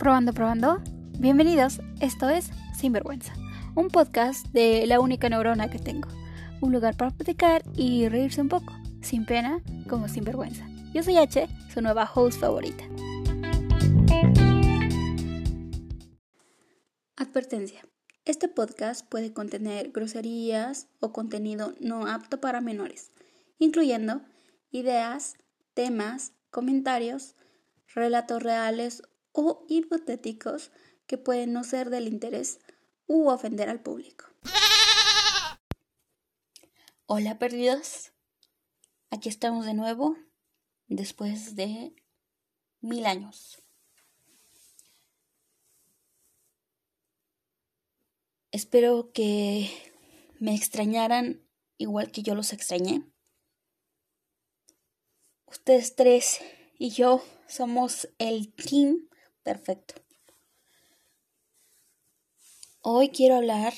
Probando, probando. Bienvenidos, esto es Sinvergüenza, un podcast de la única neurona que tengo. Un lugar para platicar y reírse un poco, sin pena como sin vergüenza. Yo soy H, su nueva host favorita. Advertencia. Este podcast puede contener groserías o contenido no apto para menores, incluyendo ideas, temas, comentarios, relatos reales o hipotéticos que pueden no ser del interés u ofender al público. Hola perdidos, aquí estamos de nuevo después de mil años. Espero que me extrañaran igual que yo los extrañé. Ustedes tres y yo somos el team perfecto. Hoy quiero hablar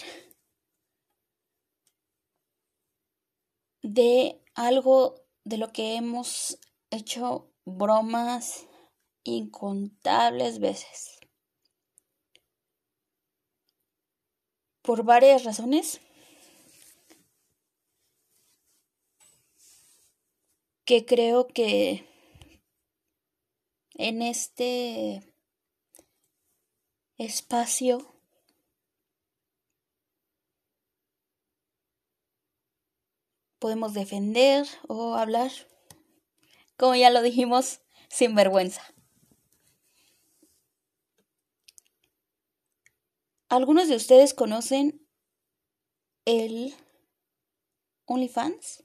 de algo de lo que hemos hecho bromas incontables veces. Por varias razones. Que creo que en este espacio podemos defender o hablar, como ya lo dijimos, sin vergüenza. ¿Algunos de ustedes conocen el OnlyFans?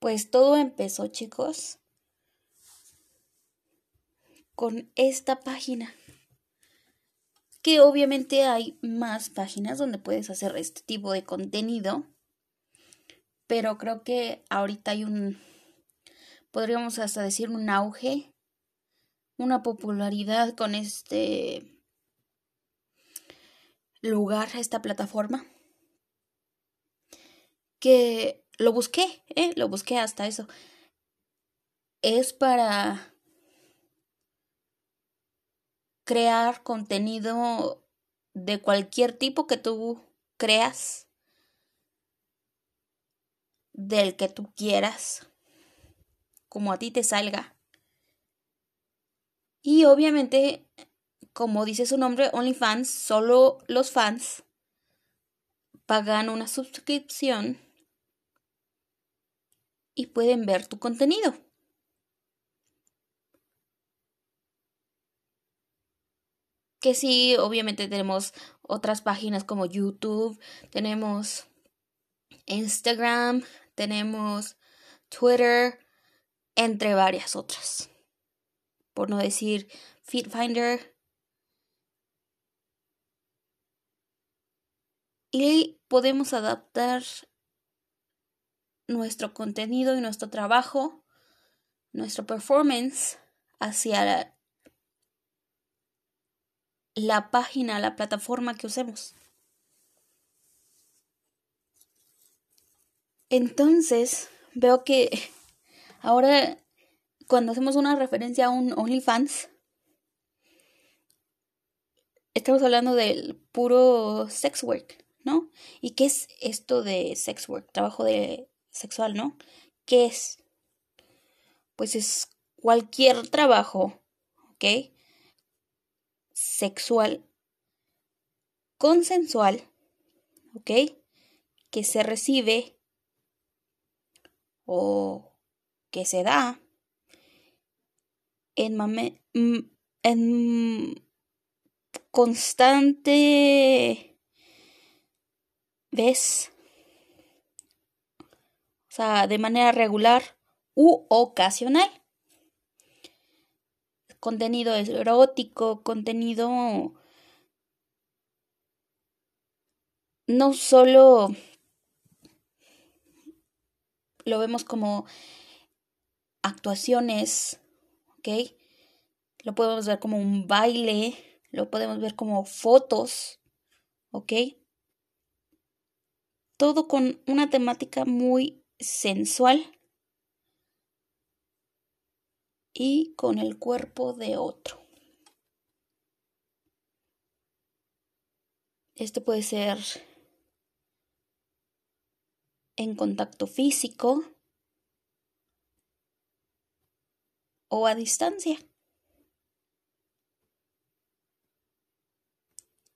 Pues todo empezó, chicos, con esta página. Que obviamente hay más páginas donde puedes hacer este tipo de contenido. Pero creo que ahorita hay un, podríamos hasta decir un auge, una popularidad con este lugar, esta plataforma. Que lo busqué, ¿eh? Lo busqué hasta eso. Es para crear contenido de cualquier tipo que tú creas, del que tú quieras, como a ti te salga. Y obviamente, como dice su nombre, OnlyFans, solo los fans pagan una suscripción y pueden ver tu contenido. Que sí, obviamente tenemos otras páginas como YouTube, tenemos Instagram, tenemos Twitter, entre varias otras. Por no decir FeedFinder. Y podemos adaptar nuestro contenido y nuestro trabajo, nuestro performance hacia la página, la plataforma que usemos. Entonces, veo que ahora cuando hacemos una referencia a un OnlyFans, estamos hablando del puro sex work, ¿no? ¿Y qué es esto de sex work? Trabajo de sexual, ¿no? ¿Qué es? Pues es cualquier trabajo, ¿ok? Sexual, consensual, ¿ok? Que se recibe o que se da en, mame, en constante vez o sea, de manera regular u ocasional. Contenido erótico, contenido no solo lo vemos como actuaciones, ¿ok? Lo podemos ver como un baile, lo podemos ver como fotos, ¿ok? Todo con una temática muy sensual y con el cuerpo de otro. Este puede ser en contacto físico o a distancia.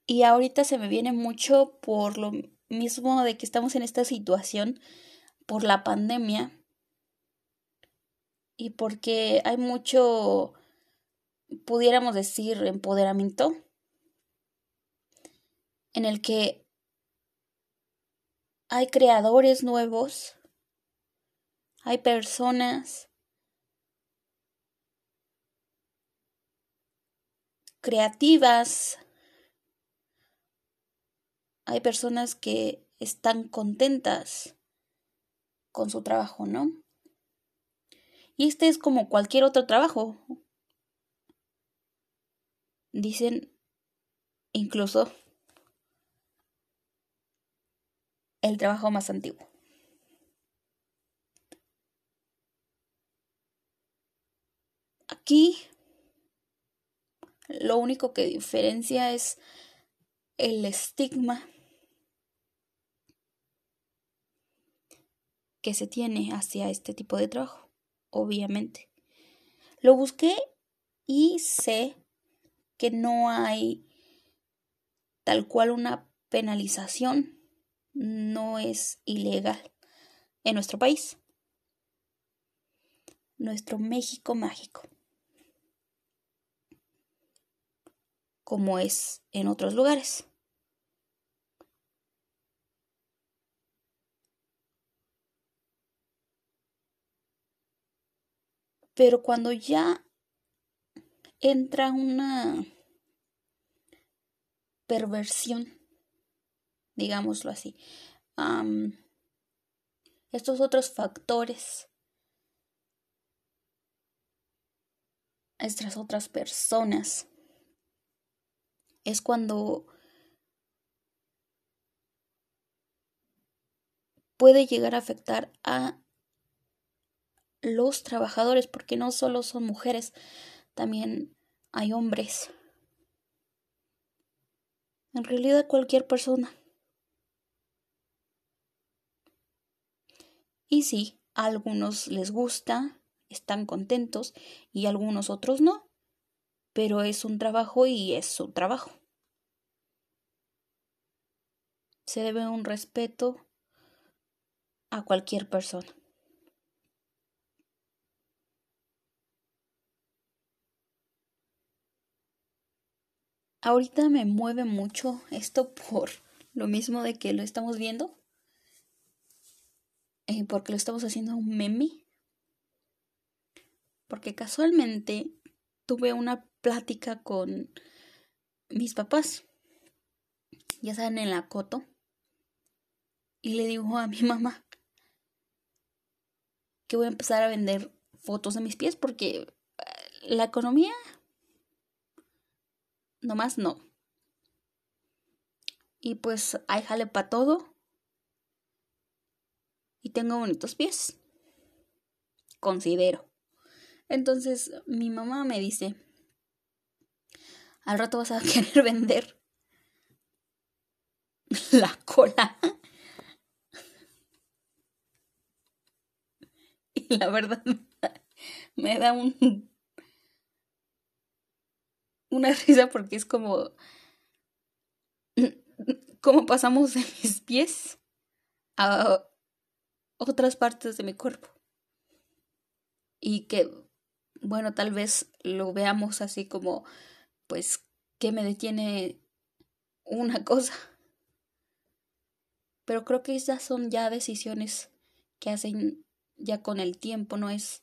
Y ahorita se me viene mucho por lo mismo de que estamos en esta situación por la pandemia y porque hay mucho, pudiéramos decir, empoderamiento en el que hay creadores nuevos, hay personas creativas, hay personas que están contentas con su trabajo, ¿no? Y este es como cualquier otro trabajo. Dicen incluso el trabajo más antiguo. Aquí lo único que diferencia es el estigma que se tiene hacia este tipo de trabajo, obviamente. Lo busqué y sé que no hay tal cual una penalización, no es ilegal en nuestro país, nuestro México mágico, como es en otros lugares. Pero cuando ya entra una perversión, digámoslo así, estos otros factores, estas otras personas, es cuando puede llegar a afectar a los trabajadores, porque no solo son mujeres, también hay hombres. En realidad cualquier persona. Y sí, a algunos les gusta, están contentos y algunos otros no, pero es un trabajo y es su trabajo. Se debe un respeto a cualquier persona. Ahorita me mueve mucho esto por lo mismo de que lo estamos viendo. Eh, porque lo estamos haciendo un meme. Porque casualmente tuve una plática con mis papás. Ya saben, en la coto. Y le digo a mi mamá que voy a empezar a vender fotos de mis pies porque eh, la economía nomás no. Y pues hay jale para todo. Y tengo bonitos pies. Considero. Entonces mi mamá me dice, al rato vas a querer vender la cola. Y la verdad me da un una risa porque es como cómo pasamos de mis pies a otras partes de mi cuerpo. Y que, bueno, tal vez lo veamos así como, pues, que me detiene una cosa. Pero creo que esas son ya decisiones que hacen ya con el tiempo, no es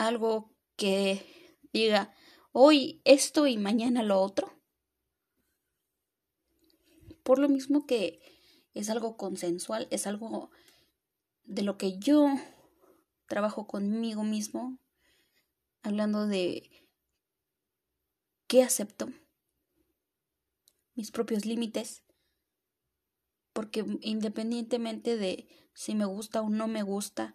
algo que diga hoy esto y mañana lo otro. Por lo mismo que es algo consensual, es algo de lo que yo trabajo conmigo mismo, hablando de qué acepto, mis propios límites, porque independientemente de si me gusta o no me gusta,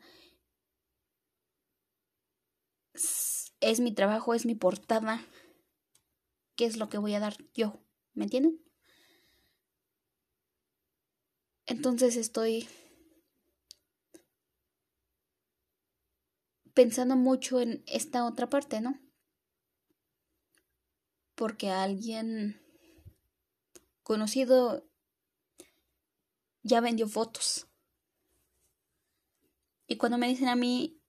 es mi trabajo, es mi portada, ¿qué es lo que voy a dar yo? ¿Me entienden? Entonces estoy pensando mucho en esta otra parte, ¿no? Porque alguien conocido ya vendió fotos. Y cuando me dicen a mí,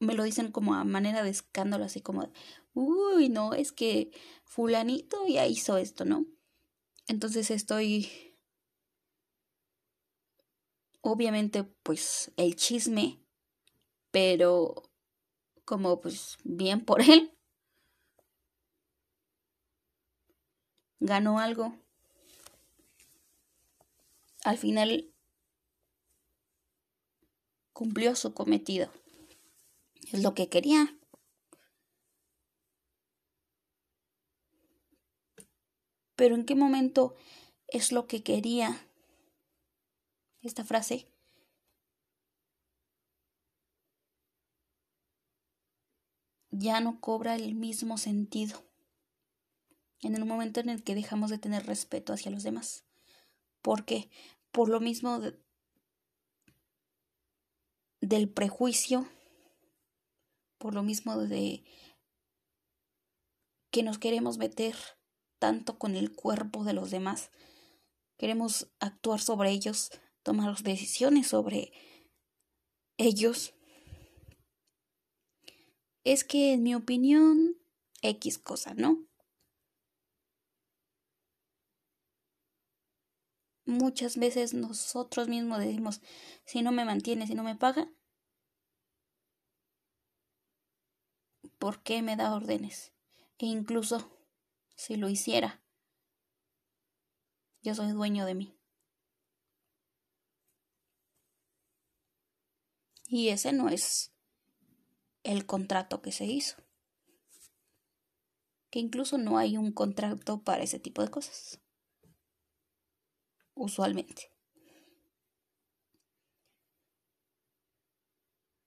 me lo dicen como a manera de escándalo, así como, uy, no, es que fulanito ya hizo esto, ¿no? Entonces estoy, obviamente, pues el chisme, pero como pues bien por él. Ganó algo. Al final cumplió su cometido. Es lo que quería. Pero ¿en qué momento es lo que quería esta frase? ya no cobra el mismo sentido en el momento en el que dejamos de tener respeto hacia los demás. ¿Por qué? Por lo mismo del prejuicio por lo mismo de que nos queremos meter tanto con el cuerpo de los demás, queremos actuar sobre ellos, tomar decisiones sobre ellos. Es que en mi opinión, X cosa, ¿no? Muchas veces nosotros mismos decimos, si no me mantiene, si no me paga, por qué me da órdenes. E incluso si lo hiciera, yo soy dueño de mí. Y ese no es el contrato que se hizo. Que incluso no hay un contrato para ese tipo de cosas. Usualmente.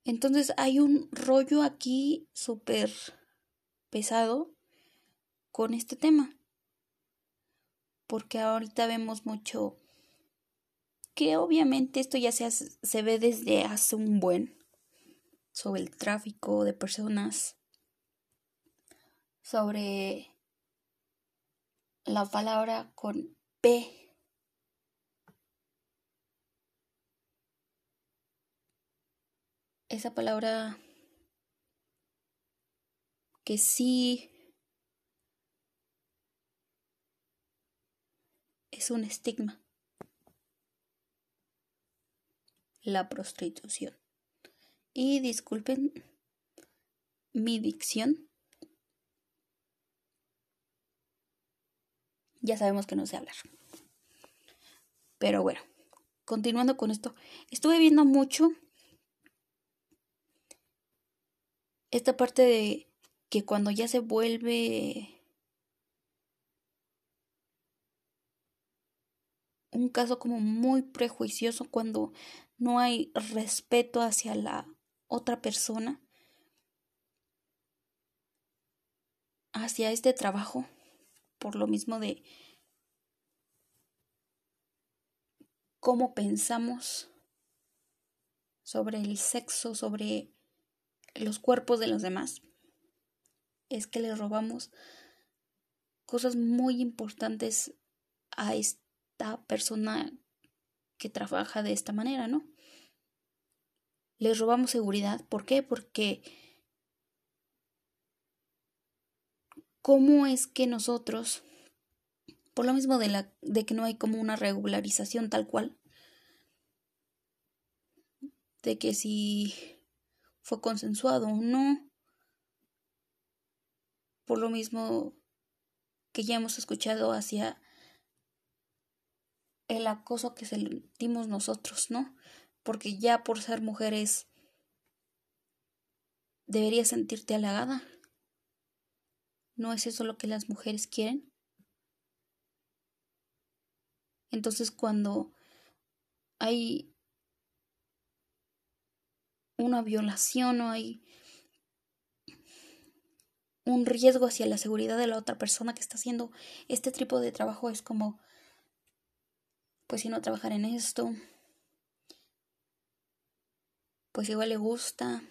Entonces hay un rollo aquí súper pesado con este tema. Porque ahorita vemos mucho que obviamente esto ya se, se ve desde hace un buen sobre el tráfico de personas, sobre la palabra con P esa palabra que sí es un estigma. La prostitución. Y disculpen mi dicción. Ya sabemos que no sé hablar. Pero bueno, continuando con esto, estuve viendo mucho esta parte de que cuando ya se vuelve un caso como muy prejuicioso, cuando no hay respeto hacia la otra persona, hacia este trabajo, por lo mismo de cómo pensamos sobre el sexo, sobre los cuerpos de los demás, es que le robamos cosas muy importantes a esta persona que trabaja de esta manera, ¿no? Le robamos seguridad. ¿Por qué? Porque ¿cómo es que nosotros, por lo mismo de, la, de que no hay como una regularización tal cual, de que si fue consensuado no. Por lo mismo que ya hemos escuchado hacia el acoso que sentimos nosotros, ¿no? Porque ya por ser mujeres deberías sentirte halagada. ¿No es eso lo que las mujeres quieren? Entonces cuando hay una violación o hay un riesgo hacia la seguridad de la otra persona que está haciendo este tipo de trabajo es como pues si no trabajar en esto pues igual le gusta.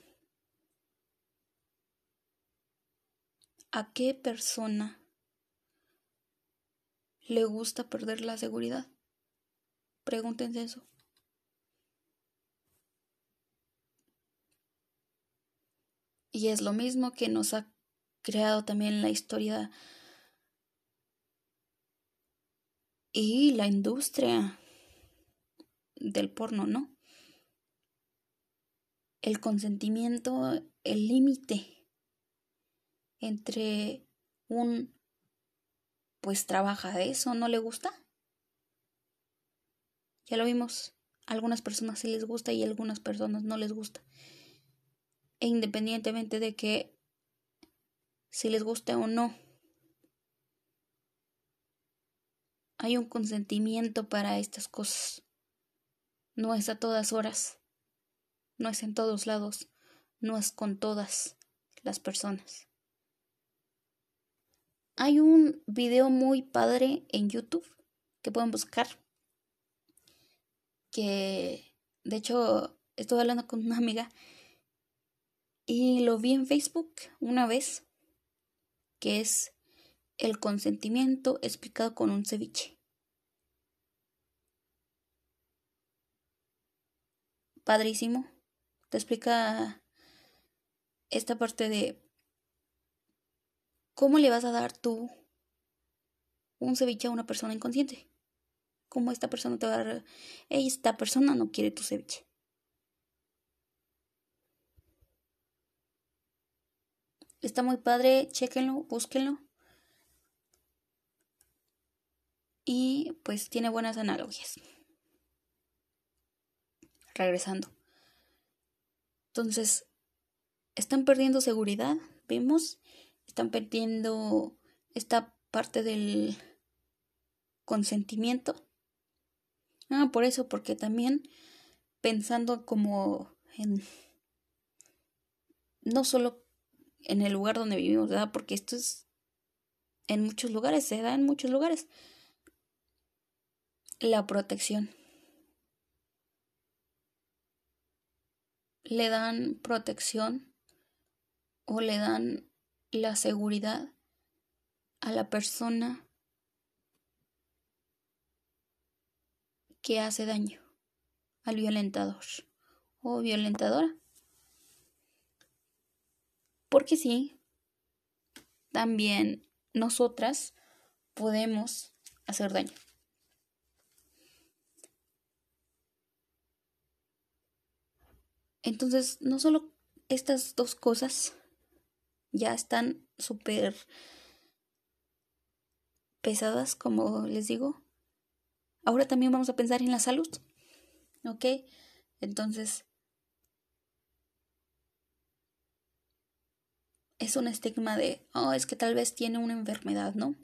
A qué persona le gusta perder la seguridad pregúntense eso y es lo mismo que nos ha creado también la historia y la industria del porno, ¿no? El consentimiento, el límite entre un pues trabaja de eso, no le gusta. Ya lo vimos, algunas personas sí les gusta y algunas personas no les gusta. E independientemente de que si les gusta o no. Hay un consentimiento para estas cosas. No es a todas horas. No es en todos lados. No es con todas las personas. Hay un video muy padre en YouTube que pueden buscar. Que de hecho estuve hablando con una amiga y lo vi en Facebook una vez que es el consentimiento explicado con un ceviche. Padrísimo. Te explica esta parte de cómo le vas a dar tú un ceviche a una persona inconsciente. Cómo esta persona te va a dar, esta persona no quiere tu ceviche. Está muy padre, chequenlo, búsquenlo. Y pues tiene buenas analogías. Regresando. Entonces, están perdiendo seguridad, vemos, están perdiendo esta parte del consentimiento. Ah, por eso, porque también pensando como en no solo en el lugar donde vivimos. Porque esto es en muchos lugares, se da en muchos lugares. La protección. Le dan protección o le dan la seguridad a la persona que hace daño al violentador o violentadora. Porque sí, también nosotras podemos hacer daño. Entonces, no solo estas dos cosas ya están súper pesadas, como les digo. Ahora también vamos a pensar en la salud. ¿Ok? Entonces, es un estigma de, oh, es que tal vez tiene una enfermedad, ¿no?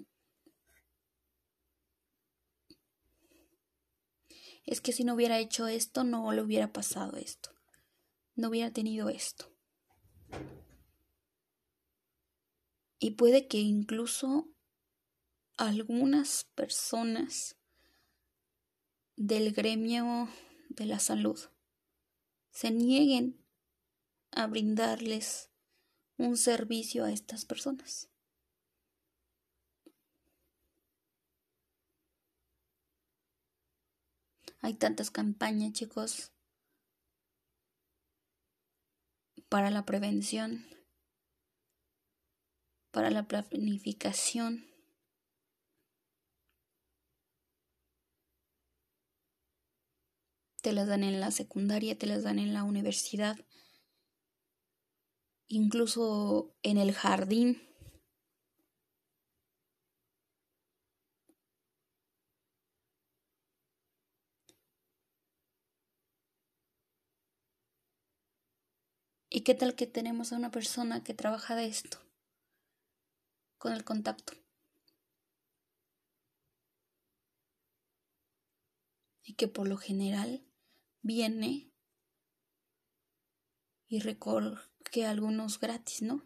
Es que si no hubiera hecho esto, no le hubiera pasado esto. No hubiera tenido esto. Y puede que incluso algunas personas del gremio de la salud se nieguen a brindarles un servicio a estas personas. Hay tantas campañas, chicos, para la prevención, para la planificación. Te las dan en la secundaria, te las dan en la universidad incluso en el jardín. ¿Y qué tal que tenemos a una persona que trabaja de esto? Con el contacto. Y que por lo general viene y recoge algunos gratis, ¿no?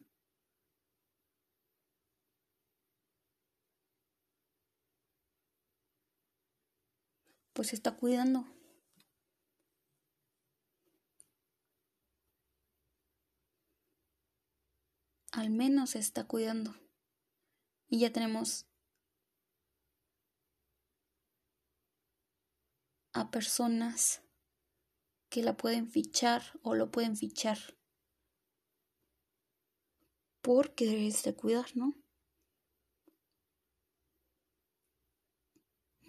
Pues se está cuidando. Al menos se está cuidando. Y ya tenemos a personas que la pueden fichar o lo pueden fichar. Porque debes de cuidar, ¿no?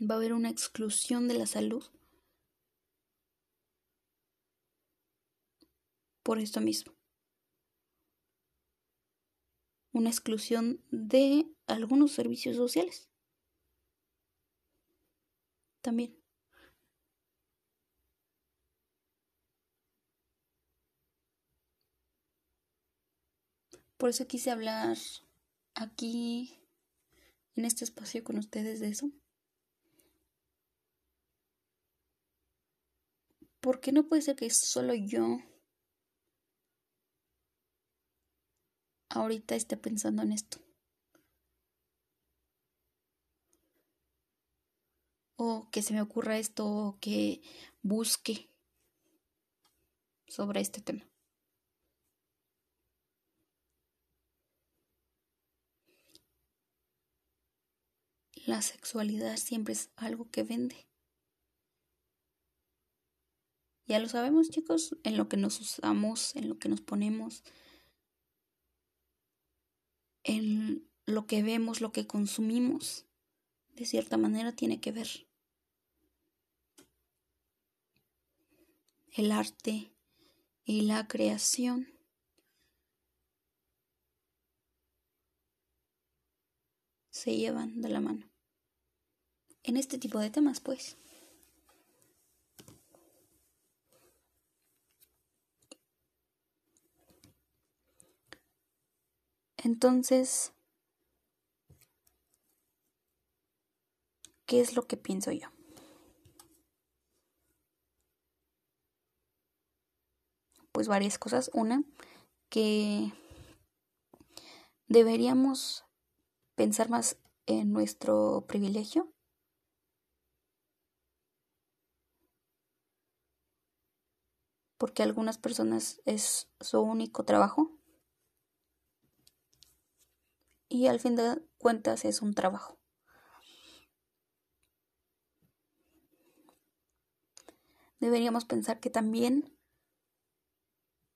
Va a haber una exclusión de la salud. Por esto mismo. Una exclusión de algunos servicios sociales. También. Por eso quise hablar aquí en este espacio con ustedes de eso. Porque no puede ser que solo yo ahorita esté pensando en esto. O que se me ocurra esto o que busque sobre este tema. La sexualidad siempre es algo que vende. Ya lo sabemos, chicos, en lo que nos usamos, en lo que nos ponemos, en lo que vemos, lo que consumimos, de cierta manera tiene que ver. El arte y la creación se llevan de la mano en este tipo de temas, pues. Entonces, ¿qué es lo que pienso yo? Pues varias cosas. Una, que deberíamos pensar más en nuestro privilegio porque algunas personas es su único trabajo y al fin de cuentas es un trabajo. Deberíamos pensar que también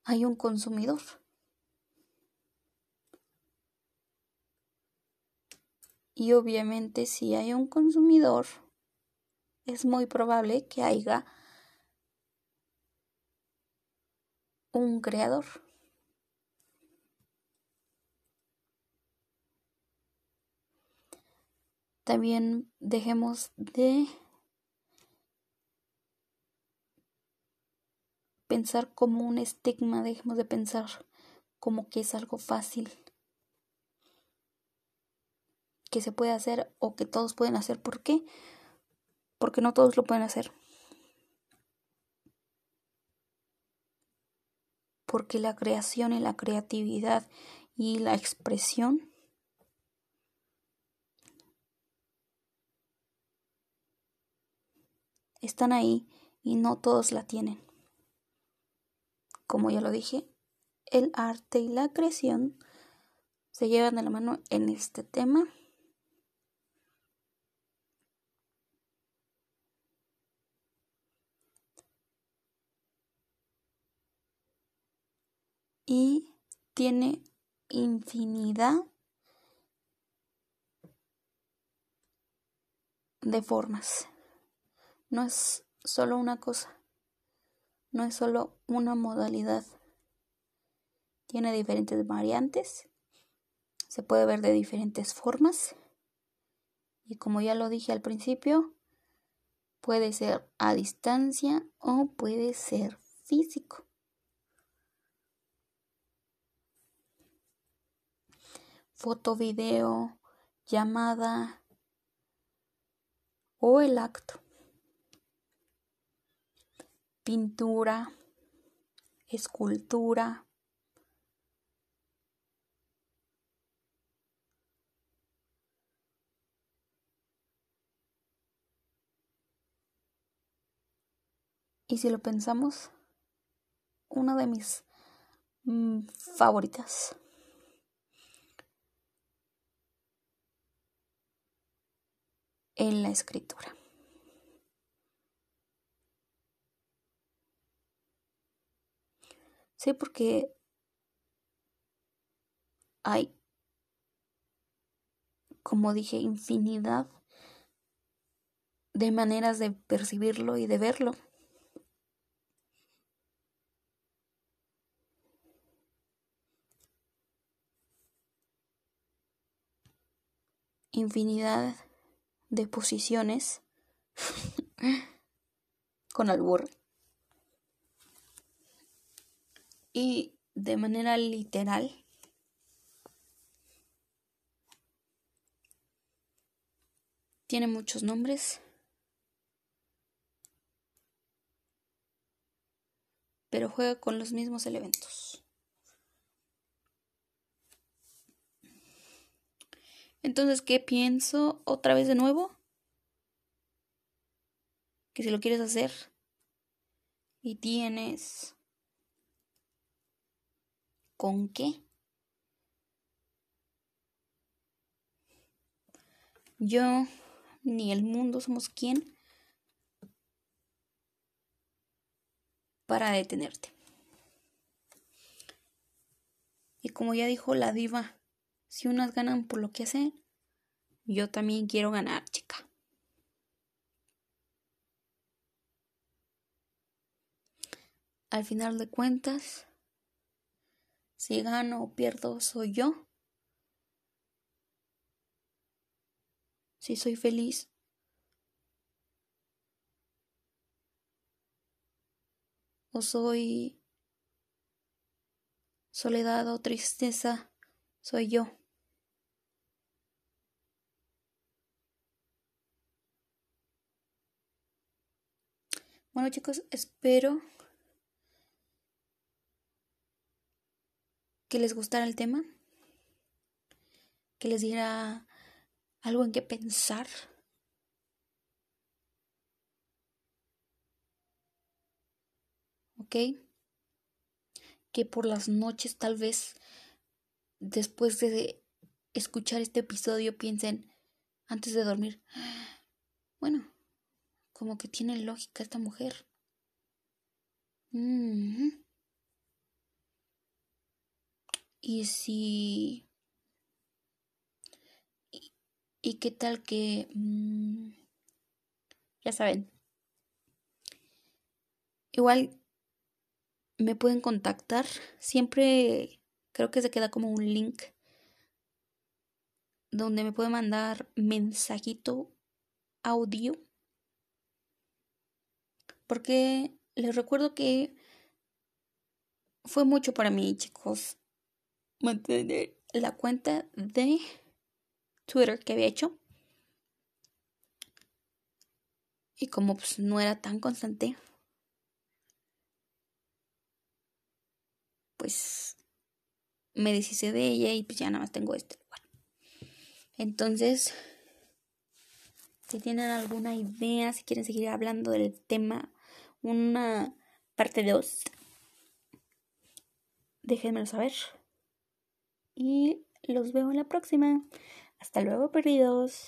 hay un consumidor. Y obviamente si hay un consumidor, es muy probable que haya un creador. También dejemos de pensar como un estigma, dejemos de pensar como que es algo fácil que se puede hacer o que todos pueden hacer. ¿Por qué? Porque no todos lo pueden hacer. Porque la creación y la creatividad y la expresión están ahí y no todos la tienen. Como ya lo dije, el arte y la creación se llevan de la mano en este tema. Y tiene infinidad de formas. No es solo una cosa, no es solo una modalidad. Tiene diferentes variantes, se puede ver de diferentes formas y como ya lo dije al principio, puede ser a distancia o puede ser físico. Foto, video, llamada o el acto. pintura, escultura, Y si lo pensamos, una de mis mm, favoritas. En la escritura. Sí, porque hay, como dije, infinidad de maneras de percibirlo y de verlo. Infinidad de posiciones con albur. y de manera literal tiene muchos nombres pero juega con los mismos elementos entonces qué pienso otra vez de nuevo que si lo quieres hacer y tienes ¿Con qué? Yo ni el mundo somos quien para detenerte. Y como ya dijo la diva, si unas ganan por lo que hacen, yo también quiero ganar, chica. Al final de cuentas, si gano o pierdo, soy yo. Si soy feliz. O soy soledad o tristeza, soy yo. Bueno chicos, espero que les gustara el tema, que les diera algo en qué pensar. ¿Ok? Que por las noches tal vez después de escuchar este episodio piensen antes de dormir, bueno, como que tiene lógica esta mujer. Y si... Y, qué tal que... Mm, ya saben. Igual me pueden contactar. Siempre creo que se queda como un link donde me pueden mandar mensajito audio. Porque les recuerdo que fue mucho para mí, chicos, mantener la cuenta de Twitter que había hecho. Y como pues no era tan constante, pues me deshice de ella y pues ya nada más tengo este. Entonces, si tienen alguna idea, si quieren seguir hablando del tema, una parte 2, déjenmelo saber y los veo en la próxima. Hasta luego, perdidos.